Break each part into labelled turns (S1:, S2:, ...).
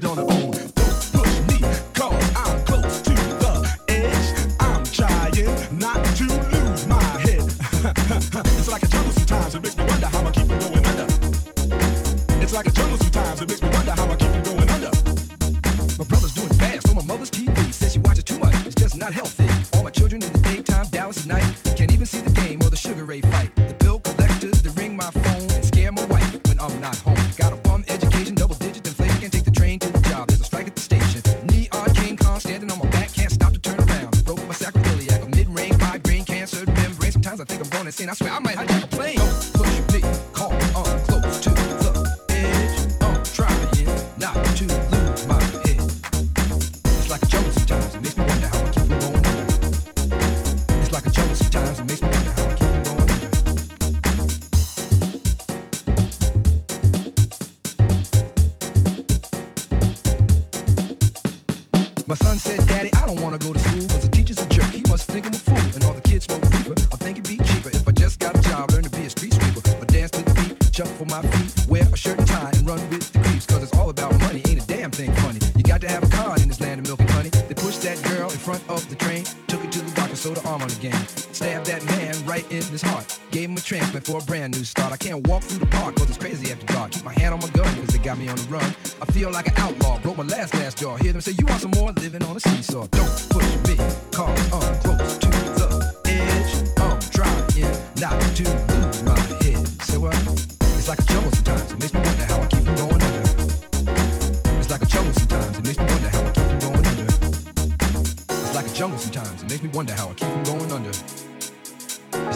S1: it on her own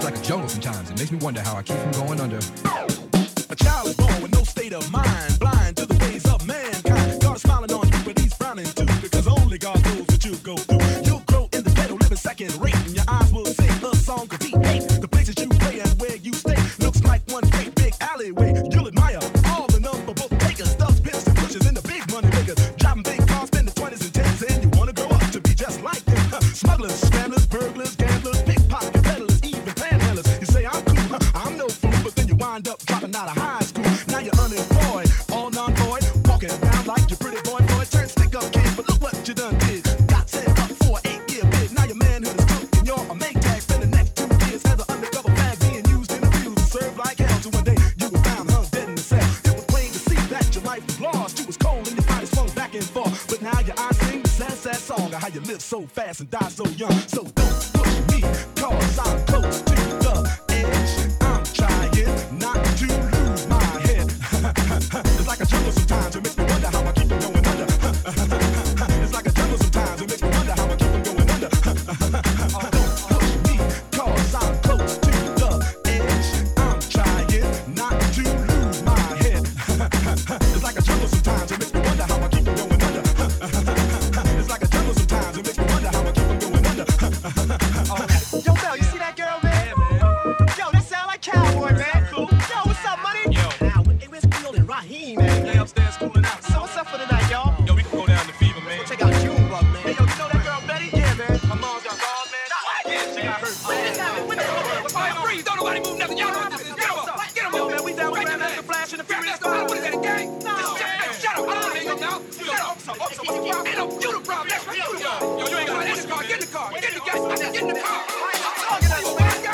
S1: It's like a jungle sometimes. It makes me wonder how I keep from going under. A child is born with no state of mind, blind to the got you the
S2: problem. That's you you Get in the car. Get in the gas. Get in the car. Get in the car.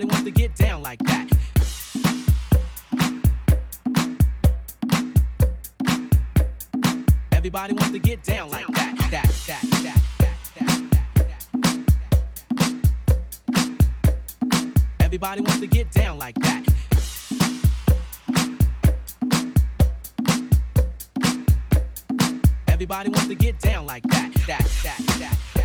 S3: Everybody wants to get down like that. Everybody wants to get down like that. That, that, that. Everybody wants to get down like that. Everybody wants to get down like that. That, that, that.